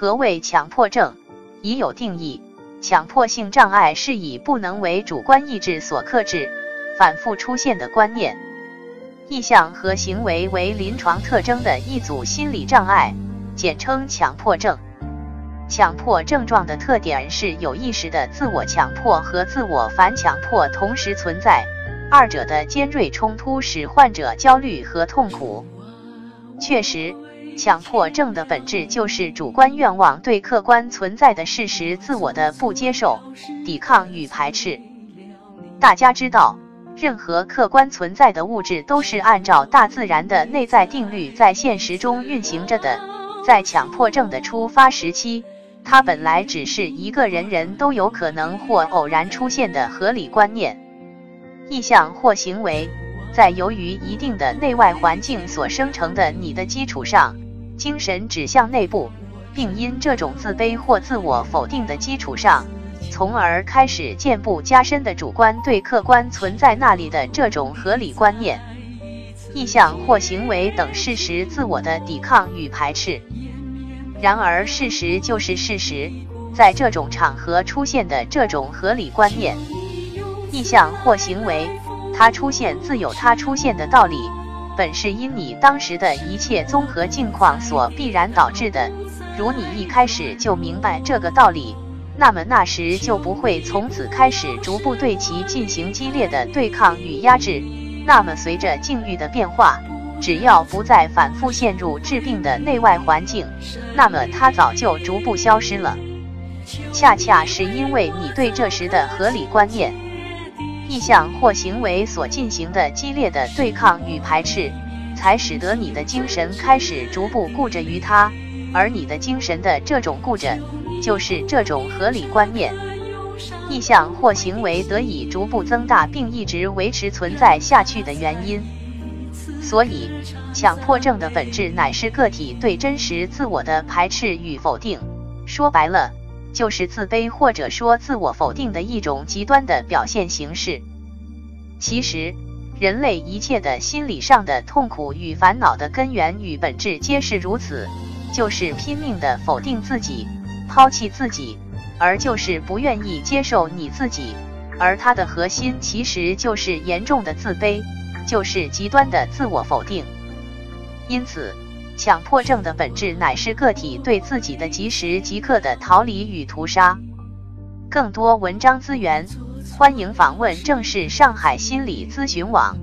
何谓强迫症？已有定义。强迫性障碍是以不能为主观意志所克制，反复出现的观念、意向和行为为临床特征的一组心理障碍，简称强迫症。强迫症状的特点是有意识的自我强迫和自我反强迫同时存在，二者的尖锐冲突使患者焦虑和痛苦。确实。强迫症的本质就是主观愿望对客观存在的事实自我的不接受、抵抗与排斥。大家知道，任何客观存在的物质都是按照大自然的内在定律在现实中运行着的。在强迫症的出发时期，它本来只是一个人人都有可能或偶然出现的合理观念、意向或行为，在由于一定的内外环境所生成的你的基础上。精神指向内部，并因这种自卑或自我否定的基础上，从而开始渐步加深的主观对客观存在那里的这种合理观念、意向或行为等事实自我的抵抗与排斥。然而，事实就是事实，在这种场合出现的这种合理观念、意向或行为，它出现自有它出现的道理。本是因你当时的一切综合境况所必然导致的。如你一开始就明白这个道理，那么那时就不会从此开始逐步对其进行激烈的对抗与压制。那么随着境遇的变化，只要不再反复陷入治病的内外环境，那么它早就逐步消失了。恰恰是因为你对这时的合理观念。意向或行为所进行的激烈的对抗与排斥，才使得你的精神开始逐步固着于它，而你的精神的这种固着，就是这种合理观念、意向或行为得以逐步增大并一直维持存在下去的原因。所以，强迫症的本质乃是个体对真实自我的排斥与否定。说白了。就是自卑或者说自我否定的一种极端的表现形式。其实，人类一切的心理上的痛苦与烦恼的根源与本质皆是如此，就是拼命的否定自己，抛弃自己，而就是不愿意接受你自己。而它的核心其实就是严重的自卑，就是极端的自我否定。因此。强迫症的本质乃是个体对自己的即时即刻的逃离与屠杀。更多文章资源，欢迎访问正式上海心理咨询网。